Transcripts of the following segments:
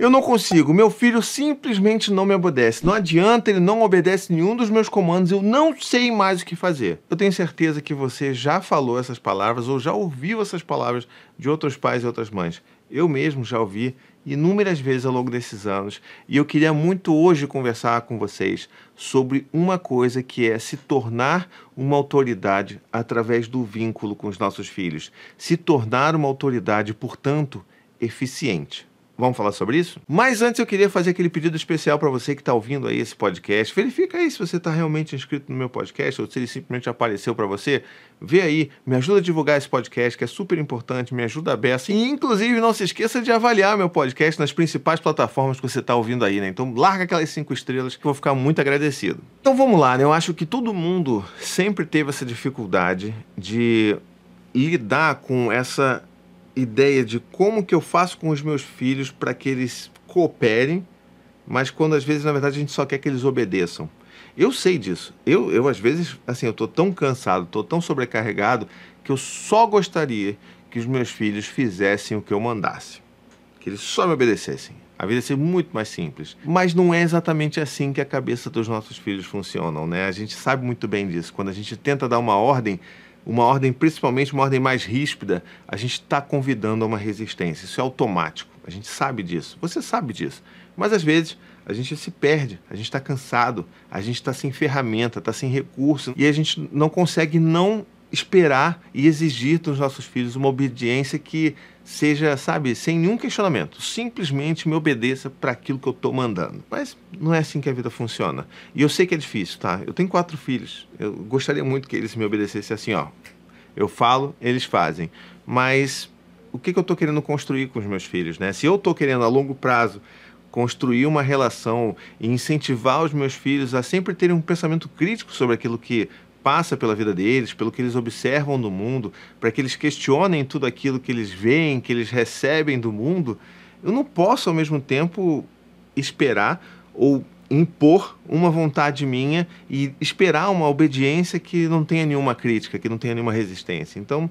Eu não consigo. Meu filho simplesmente não me obedece. Não adianta, ele não obedece nenhum dos meus comandos. Eu não sei mais o que fazer. Eu tenho certeza que você já falou essas palavras ou já ouviu essas palavras de outros pais e outras mães. Eu mesmo já ouvi inúmeras vezes ao longo desses anos e eu queria muito hoje conversar com vocês sobre uma coisa que é se tornar uma autoridade através do vínculo com os nossos filhos, se tornar uma autoridade, portanto, eficiente. Vamos falar sobre isso? Mas antes eu queria fazer aquele pedido especial para você que está ouvindo aí esse podcast. Verifica aí se você está realmente inscrito no meu podcast ou se ele simplesmente apareceu para você. Vê aí, me ajuda a divulgar esse podcast que é super importante, me ajuda a beça. E inclusive não se esqueça de avaliar meu podcast nas principais plataformas que você está ouvindo aí, né? Então larga aquelas cinco estrelas que eu vou ficar muito agradecido. Então vamos lá, né? Eu acho que todo mundo sempre teve essa dificuldade de lidar com essa ideia de como que eu faço com os meus filhos para que eles cooperem, mas quando às vezes, na verdade, a gente só quer que eles obedeçam. Eu sei disso. Eu, eu às vezes, assim, eu tô tão cansado, tô tão sobrecarregado, que eu só gostaria que os meus filhos fizessem o que eu mandasse. Que eles só me obedecessem. A vida ser muito mais simples. Mas não é exatamente assim que a cabeça dos nossos filhos funcionam, né? A gente sabe muito bem disso. Quando a gente tenta dar uma ordem, uma ordem, principalmente uma ordem mais ríspida, a gente está convidando a uma resistência. Isso é automático. A gente sabe disso. Você sabe disso. Mas às vezes a gente se perde, a gente está cansado, a gente está sem ferramenta, está sem recurso e a gente não consegue não esperar e exigir dos nossos filhos uma obediência que seja, sabe, sem nenhum questionamento. Simplesmente me obedeça para aquilo que eu estou mandando. Mas não é assim que a vida funciona. E eu sei que é difícil, tá? Eu tenho quatro filhos. Eu gostaria muito que eles me obedecessem assim, ó. Eu falo, eles fazem. Mas o que, que eu estou querendo construir com os meus filhos, né? Se eu estou querendo a longo prazo construir uma relação e incentivar os meus filhos a sempre terem um pensamento crítico sobre aquilo que passa pela vida deles, pelo que eles observam do mundo, para que eles questionem tudo aquilo que eles veem, que eles recebem do mundo, eu não posso ao mesmo tempo esperar ou impor uma vontade minha e esperar uma obediência que não tenha nenhuma crítica, que não tenha nenhuma resistência. Então,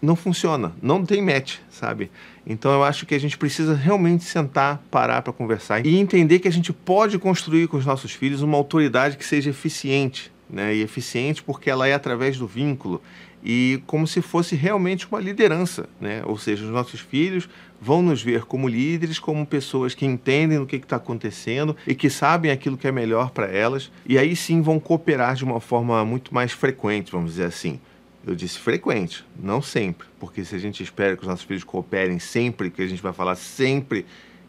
não funciona, não tem match, sabe? Então eu acho que a gente precisa realmente sentar, parar para conversar e entender que a gente pode construir com os nossos filhos uma autoridade que seja eficiente, né, e eficiente porque ela é através do vínculo e como se fosse realmente uma liderança, né? Ou seja, os nossos filhos vão nos ver como líderes, como pessoas que entendem o que está acontecendo e que sabem aquilo que é melhor para elas e aí sim vão cooperar de uma forma muito mais frequente, vamos dizer assim. Eu disse frequente, não sempre, porque se a gente espera que os nossos filhos cooperem sempre, que a gente vai falar sempre,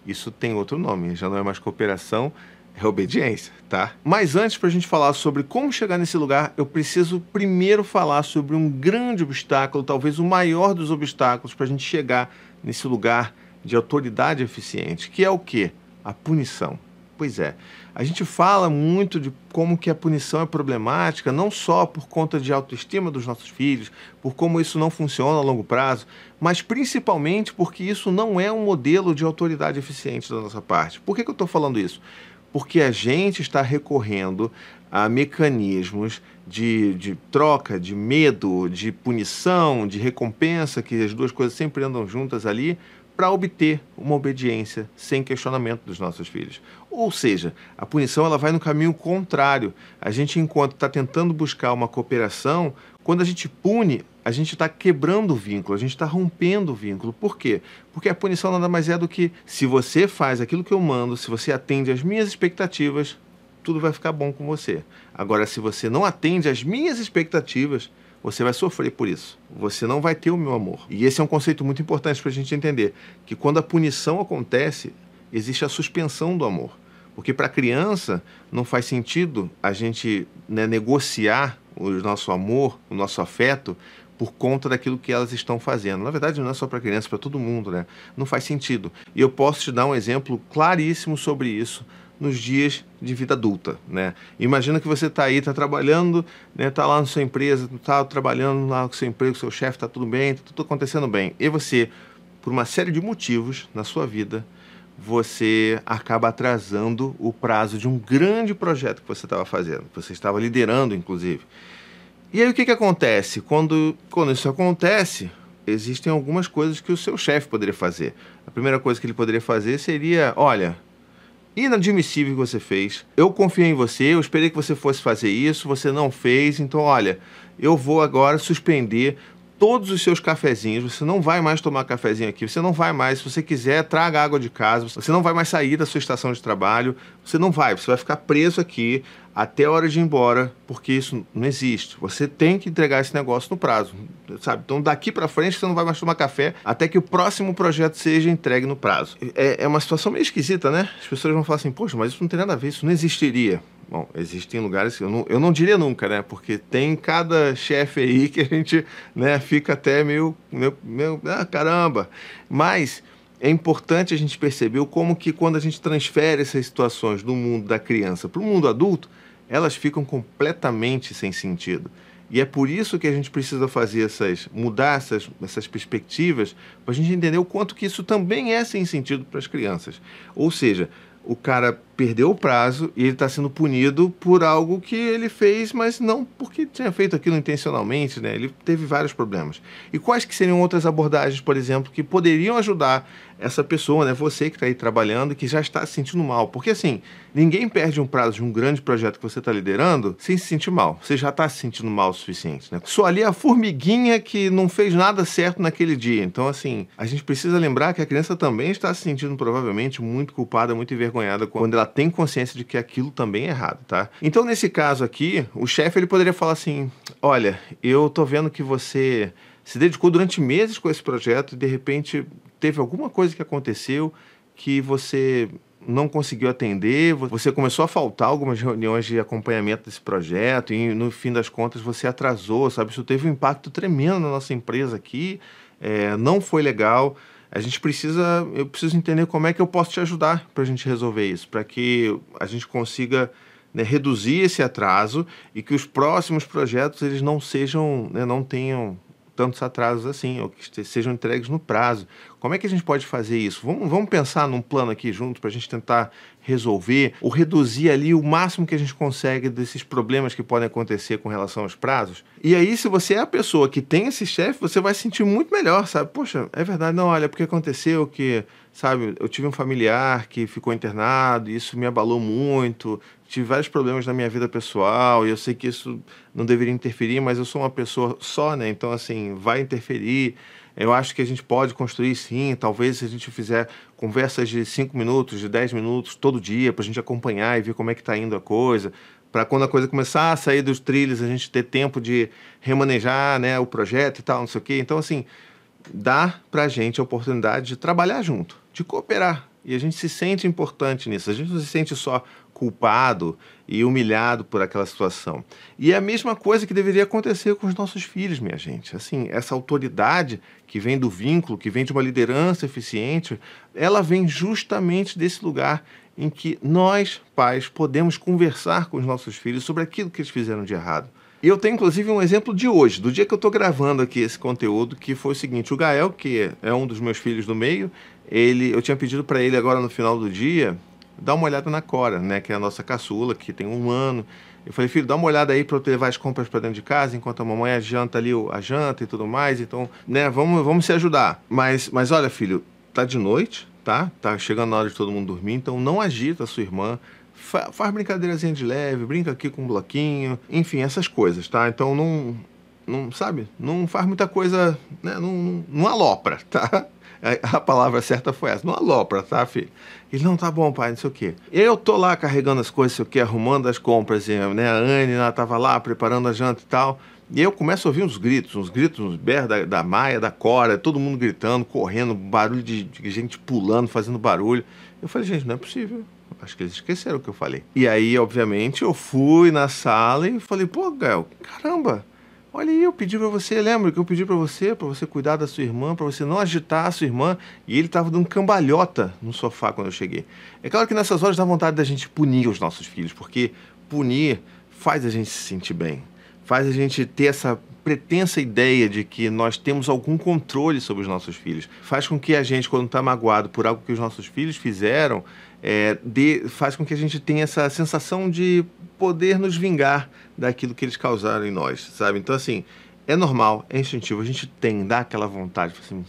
isso tem outro nome, já não é mais cooperação, é obediência, tá? Mas antes, para a gente falar sobre como chegar nesse lugar, eu preciso primeiro falar sobre um grande obstáculo, talvez o maior dos obstáculos para a gente chegar nesse lugar de autoridade eficiente, que é o que? A punição. Pois é, a gente fala muito de como que a punição é problemática, não só por conta de autoestima dos nossos filhos, por como isso não funciona a longo prazo, mas principalmente porque isso não é um modelo de autoridade eficiente da nossa parte. Por que, que eu estou falando isso? Porque a gente está recorrendo a mecanismos de, de troca, de medo, de punição, de recompensa, que as duas coisas sempre andam juntas ali, para obter uma obediência sem questionamento dos nossos filhos. Ou seja, a punição ela vai no caminho contrário. A gente, enquanto está tentando buscar uma cooperação, quando a gente pune, a gente está quebrando o vínculo, a gente está rompendo o vínculo. Por quê? Porque a punição nada mais é do que se você faz aquilo que eu mando, se você atende às minhas expectativas, tudo vai ficar bom com você. Agora, se você não atende às minhas expectativas, você vai sofrer por isso. Você não vai ter o meu amor. E esse é um conceito muito importante para a gente entender: que quando a punição acontece, existe a suspensão do amor. Porque para a criança não faz sentido a gente né, negociar o nosso amor, o nosso afeto, por conta daquilo que elas estão fazendo. Na verdade, não é só para criança, para todo mundo, né? Não faz sentido. E eu posso te dar um exemplo claríssimo sobre isso nos dias de vida adulta, né? Imagina que você está aí, está trabalhando, né? Está lá na sua empresa, está trabalhando lá com seu emprego, seu chefe, está tudo bem, está tudo acontecendo bem. E você, por uma série de motivos na sua vida, você acaba atrasando o prazo de um grande projeto que você estava fazendo, que você estava liderando, inclusive. E aí o que, que acontece? Quando, quando isso acontece, existem algumas coisas que o seu chefe poderia fazer. A primeira coisa que ele poderia fazer seria: olha, inadmissível que você fez. Eu confiei em você, eu esperei que você fosse fazer isso, você não fez, então olha, eu vou agora suspender todos os seus cafezinhos, você não vai mais tomar cafezinho aqui, você não vai mais, se você quiser, traga água de casa, você não vai mais sair da sua estação de trabalho, você não vai, você vai ficar preso aqui até a hora de ir embora, porque isso não existe. Você tem que entregar esse negócio no prazo, sabe? Então daqui para frente você não vai mais tomar café até que o próximo projeto seja entregue no prazo. É, é uma situação meio esquisita, né? As pessoas vão falar assim, poxa, mas isso não tem nada a ver, isso não existiria. Bom, existem lugares que eu não, eu não diria nunca, né? Porque tem cada chefe aí que a gente né, fica até meio, meio, meio ah, caramba. Mas é importante a gente perceber como que quando a gente transfere essas situações do mundo da criança para o mundo adulto, elas ficam completamente sem sentido. E é por isso que a gente precisa fazer essas, mudar essas, essas perspectivas, para a gente entender o quanto que isso também é sem sentido para as crianças. Ou seja, o cara perdeu o prazo e ele está sendo punido por algo que ele fez, mas não porque tinha feito aquilo intencionalmente, né? Ele teve vários problemas. E quais que seriam outras abordagens, por exemplo, que poderiam ajudar essa pessoa, né? Você que está aí trabalhando e que já está se sentindo mal. Porque assim, ninguém perde um prazo de um grande projeto que você está liderando sem se sentir mal. Você já está se sentindo mal o suficiente, né? Só ali a formiguinha que não fez nada certo naquele dia. Então, assim, a gente precisa lembrar que a criança também está se sentindo provavelmente muito culpada, muito envergonhada quando ela tem consciência de que aquilo também é errado, tá? Então, nesse caso aqui, o chefe ele poderia falar assim: olha, eu tô vendo que você se dedicou durante meses com esse projeto e de repente teve alguma coisa que aconteceu que você não conseguiu atender, você começou a faltar algumas reuniões de acompanhamento desse projeto e no fim das contas você atrasou, sabe? Isso teve um impacto tremendo na nossa empresa aqui, é, não foi legal a gente precisa, eu preciso entender como é que eu posso te ajudar para a gente resolver isso, para que a gente consiga né, reduzir esse atraso e que os próximos projetos eles não sejam, né, não tenham tantos atrasos assim, ou que sejam entregues no prazo. Como é que a gente pode fazer isso? Vamos, vamos pensar num plano aqui junto para a gente tentar resolver ou reduzir ali o máximo que a gente consegue desses problemas que podem acontecer com relação aos prazos. E aí, se você é a pessoa que tem esse chefe, você vai se sentir muito melhor, sabe? Poxa, é verdade, não, olha, porque aconteceu que, sabe, eu tive um familiar que ficou internado e isso me abalou muito, tive vários problemas na minha vida pessoal e eu sei que isso não deveria interferir, mas eu sou uma pessoa só, né? Então, assim, vai interferir. Eu acho que a gente pode construir sim, talvez se a gente fizer conversas de 5 minutos, de 10 minutos todo dia, para a gente acompanhar e ver como é que está indo a coisa, para quando a coisa começar a sair dos trilhos, a gente ter tempo de remanejar né, o projeto e tal, não sei o quê. Então, assim, dá para a gente a oportunidade de trabalhar junto, de cooperar. E a gente se sente importante nisso. A gente não se sente só culpado e humilhado por aquela situação. E é a mesma coisa que deveria acontecer com os nossos filhos, minha gente. Assim, essa autoridade que vem do vínculo, que vem de uma liderança eficiente, ela vem justamente desse lugar em que nós, pais, podemos conversar com os nossos filhos sobre aquilo que eles fizeram de errado. E eu tenho inclusive um exemplo de hoje, do dia que eu estou gravando aqui esse conteúdo, que foi o seguinte: o Gael, que é um dos meus filhos do meio, ele, eu tinha pedido para ele agora no final do dia dar uma olhada na Cora, né, que é a nossa caçula, que tem um ano. Eu falei, filho, dá uma olhada aí para eu levar as compras para dentro de casa, enquanto a mamãe janta ali a janta e tudo mais. Então, né, vamos, vamos se ajudar. Mas, mas olha, filho, tá de noite, tá? Tá chegando a hora de todo mundo dormir, então não agita a sua irmã. Fa faz brincadeirazinha de leve, brinca aqui com um bloquinho, enfim, essas coisas, tá? Então não, não sabe, não faz muita coisa, né? não, não, não alopra, tá? A palavra certa foi essa, não alopra, tá, filho? Ele, não, tá bom, pai, não sei o quê. Eu tô lá carregando as coisas, sei o quê, arrumando as compras, né? A Anne, ela tava lá preparando a janta e tal. E eu começo a ouvir uns gritos, uns gritos, uns berros da, da Maia, da Cora, todo mundo gritando, correndo, barulho de, de gente pulando, fazendo barulho. Eu falei, gente, não é possível. Acho que eles esqueceram o que eu falei. E aí, obviamente, eu fui na sala e falei, pô, Gael, caramba, Olha aí, eu pedi para você, lembra que eu pedi para você, para você cuidar da sua irmã, para você não agitar a sua irmã, e ele estava dando cambalhota no sofá quando eu cheguei. É claro que nessas horas dá vontade da gente punir os nossos filhos, porque punir faz a gente se sentir bem, faz a gente ter essa pretensa ideia de que nós temos algum controle sobre os nossos filhos, faz com que a gente, quando está magoado por algo que os nossos filhos fizeram, é, de, faz com que a gente tenha essa sensação de poder nos vingar daquilo que eles causaram em nós, sabe? Então, assim, É normal, é instintivo. A gente tem, dá aquela vontade, assim,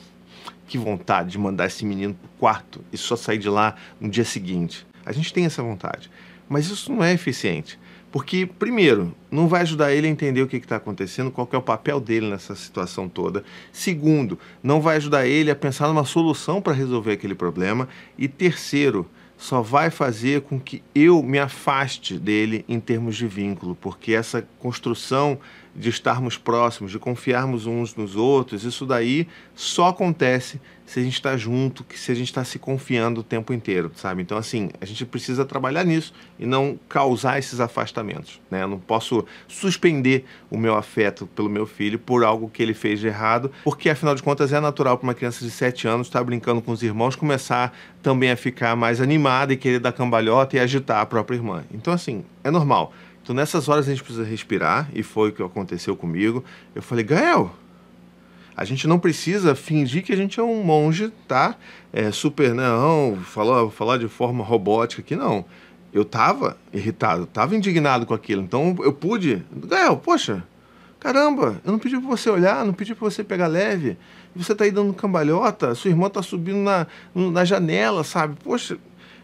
que vontade de mandar esse menino pro quarto e só sair de lá no dia seguinte. A gente tem essa vontade. Mas isso não é eficiente. Porque, primeiro, não vai ajudar ele a entender o que está acontecendo, qual é o papel dele nessa situação toda. Segundo, não vai ajudar ele a pensar numa solução para resolver aquele problema. E terceiro, só vai fazer com que eu me afaste dele em termos de vínculo, porque essa construção de estarmos próximos, de confiarmos uns nos outros, isso daí só acontece se a gente está junto, que se a gente está se confiando o tempo inteiro, sabe? Então, assim, a gente precisa trabalhar nisso e não causar esses afastamentos, né? Eu não posso suspender o meu afeto pelo meu filho por algo que ele fez de errado, porque afinal de contas é natural para uma criança de 7 anos estar tá brincando com os irmãos começar também a ficar mais animada e querer dar cambalhota e agitar a própria irmã. Então, assim, é normal. Então, nessas horas a gente precisa respirar, e foi o que aconteceu comigo. Eu falei, Gael, a gente não precisa fingir que a gente é um monge, tá? É super, não, falar, falar de forma robótica aqui, não. Eu tava irritado, tava indignado com aquilo. Então eu pude, Gael, poxa, caramba, eu não pedi para você olhar, não pedi para você pegar leve. Você tá aí dando cambalhota, sua irmã tá subindo na, na janela, sabe? Poxa,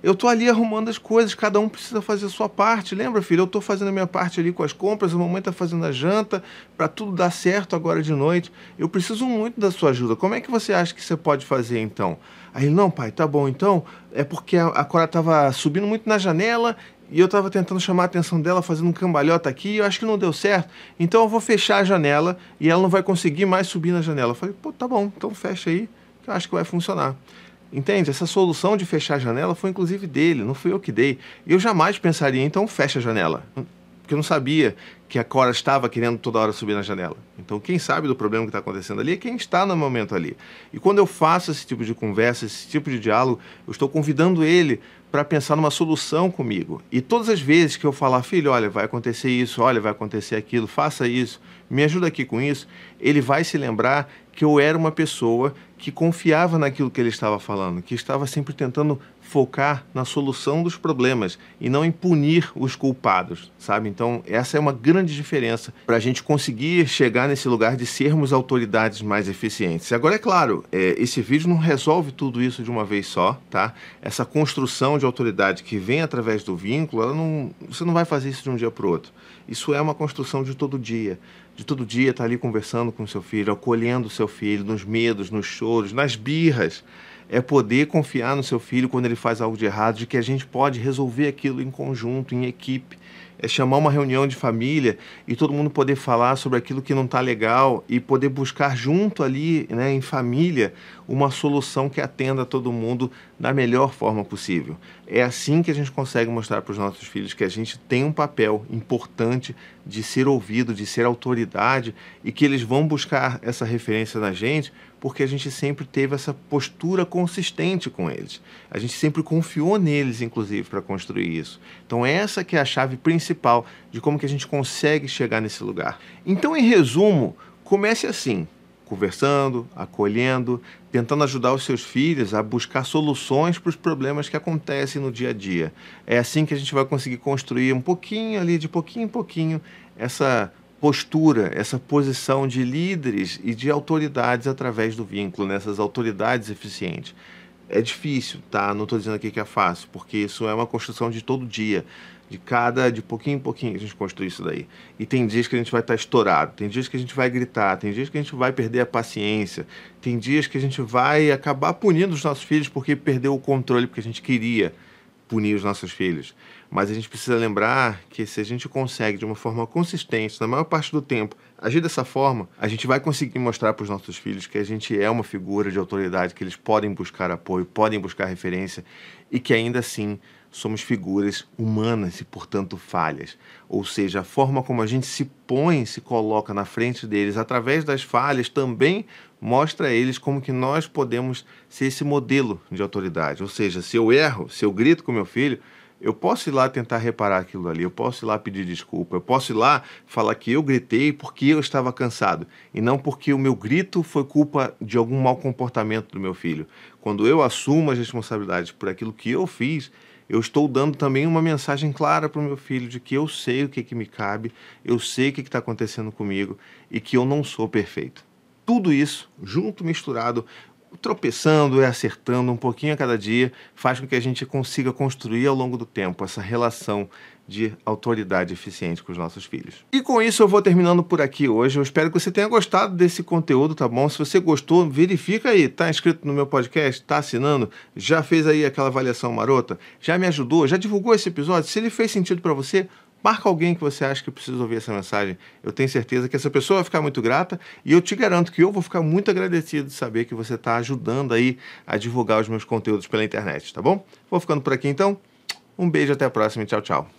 eu tô ali arrumando as coisas, cada um precisa fazer a sua parte. Lembra, filho? Eu tô fazendo a minha parte ali com as compras, a mamãe tá fazendo a janta, para tudo dar certo agora de noite. Eu preciso muito da sua ajuda. Como é que você acha que você pode fazer então? Aí não, pai, tá bom, então é porque a, a Cora tava subindo muito na janela e eu estava tentando chamar a atenção dela, fazendo um cambalhota aqui, e eu acho que não deu certo. Então eu vou fechar a janela e ela não vai conseguir mais subir na janela. Eu falei, pô, tá bom, então fecha aí, que eu acho que vai funcionar. Entende? Essa solução de fechar a janela foi inclusive dele, não fui eu que dei. Eu jamais pensaria, então fecha a janela. Porque eu não sabia que a Cora estava querendo toda hora subir na janela. Então, quem sabe do problema que está acontecendo ali é quem está no momento ali. E quando eu faço esse tipo de conversa, esse tipo de diálogo, eu estou convidando ele para pensar numa solução comigo. E todas as vezes que eu falar, filho, olha, vai acontecer isso, olha, vai acontecer aquilo, faça isso, me ajuda aqui com isso, ele vai se lembrar que eu era uma pessoa que confiava naquilo que ele estava falando, que estava sempre tentando focar na solução dos problemas e não em punir os culpados, sabe? Então, essa é uma grande diferença para a gente conseguir chegar nesse lugar de sermos autoridades mais eficientes. Agora, é claro, é, esse vídeo não resolve tudo isso de uma vez só, tá? Essa construção de autoridade que vem através do vínculo, não, você não vai fazer isso de um dia para o outro. Isso é uma construção de todo dia. De todo dia estar tá ali conversando com o seu filho, acolhendo o seu filho nos medos, nos choros, nas birras. É poder confiar no seu filho quando ele faz algo de errado, de que a gente pode resolver aquilo em conjunto, em equipe é chamar uma reunião de família e todo mundo poder falar sobre aquilo que não está legal e poder buscar junto ali, né, em família, uma solução que atenda a todo mundo da melhor forma possível. É assim que a gente consegue mostrar para os nossos filhos que a gente tem um papel importante de ser ouvido, de ser autoridade e que eles vão buscar essa referência na gente porque a gente sempre teve essa postura consistente com eles. A gente sempre confiou neles, inclusive, para construir isso. Então essa que é a chave principal de como que a gente consegue chegar nesse lugar. Então, em resumo, comece assim, conversando, acolhendo, tentando ajudar os seus filhos a buscar soluções para os problemas que acontecem no dia a dia. É assim que a gente vai conseguir construir um pouquinho ali, de pouquinho em pouquinho, essa postura, essa posição de líderes e de autoridades através do vínculo, nessas autoridades eficientes. É difícil, tá? Não estou dizendo aqui que é fácil, porque isso é uma construção de todo dia, de cada, de pouquinho em pouquinho a gente construi isso daí. E tem dias que a gente vai estar estourado, tem dias que a gente vai gritar, tem dias que a gente vai perder a paciência, tem dias que a gente vai acabar punindo os nossos filhos porque perdeu o controle, porque a gente queria punir os nossos filhos. Mas a gente precisa lembrar que se a gente consegue, de uma forma consistente, na maior parte do tempo, agir dessa forma, a gente vai conseguir mostrar para os nossos filhos que a gente é uma figura de autoridade, que eles podem buscar apoio, podem buscar referência e que ainda assim somos figuras humanas e, portanto, falhas. Ou seja, a forma como a gente se põe, se coloca na frente deles através das falhas também mostra a eles como que nós podemos ser esse modelo de autoridade. Ou seja, se eu erro, se eu grito com meu filho, eu posso ir lá tentar reparar aquilo ali, eu posso ir lá pedir desculpa, eu posso ir lá falar que eu gritei porque eu estava cansado e não porque o meu grito foi culpa de algum mau comportamento do meu filho. Quando eu assumo as responsabilidades por aquilo que eu fiz, eu estou dando também uma mensagem clara para o meu filho de que eu sei o que, que me cabe, eu sei o que está acontecendo comigo e que eu não sou perfeito. Tudo isso, junto, misturado, tropeçando e acertando um pouquinho a cada dia, faz com que a gente consiga construir ao longo do tempo essa relação de autoridade eficiente com os nossos filhos. E com isso eu vou terminando por aqui hoje. Eu espero que você tenha gostado desse conteúdo, tá bom? Se você gostou, verifica aí, tá inscrito no meu podcast, tá assinando, já fez aí aquela avaliação marota, já me ajudou, já divulgou esse episódio. Se ele fez sentido para você, Marca alguém que você acha que precisa ouvir essa mensagem. Eu tenho certeza que essa pessoa vai ficar muito grata e eu te garanto que eu vou ficar muito agradecido de saber que você está ajudando aí a divulgar os meus conteúdos pela internet, tá bom? Vou ficando por aqui então. Um beijo, até a próxima e tchau, tchau.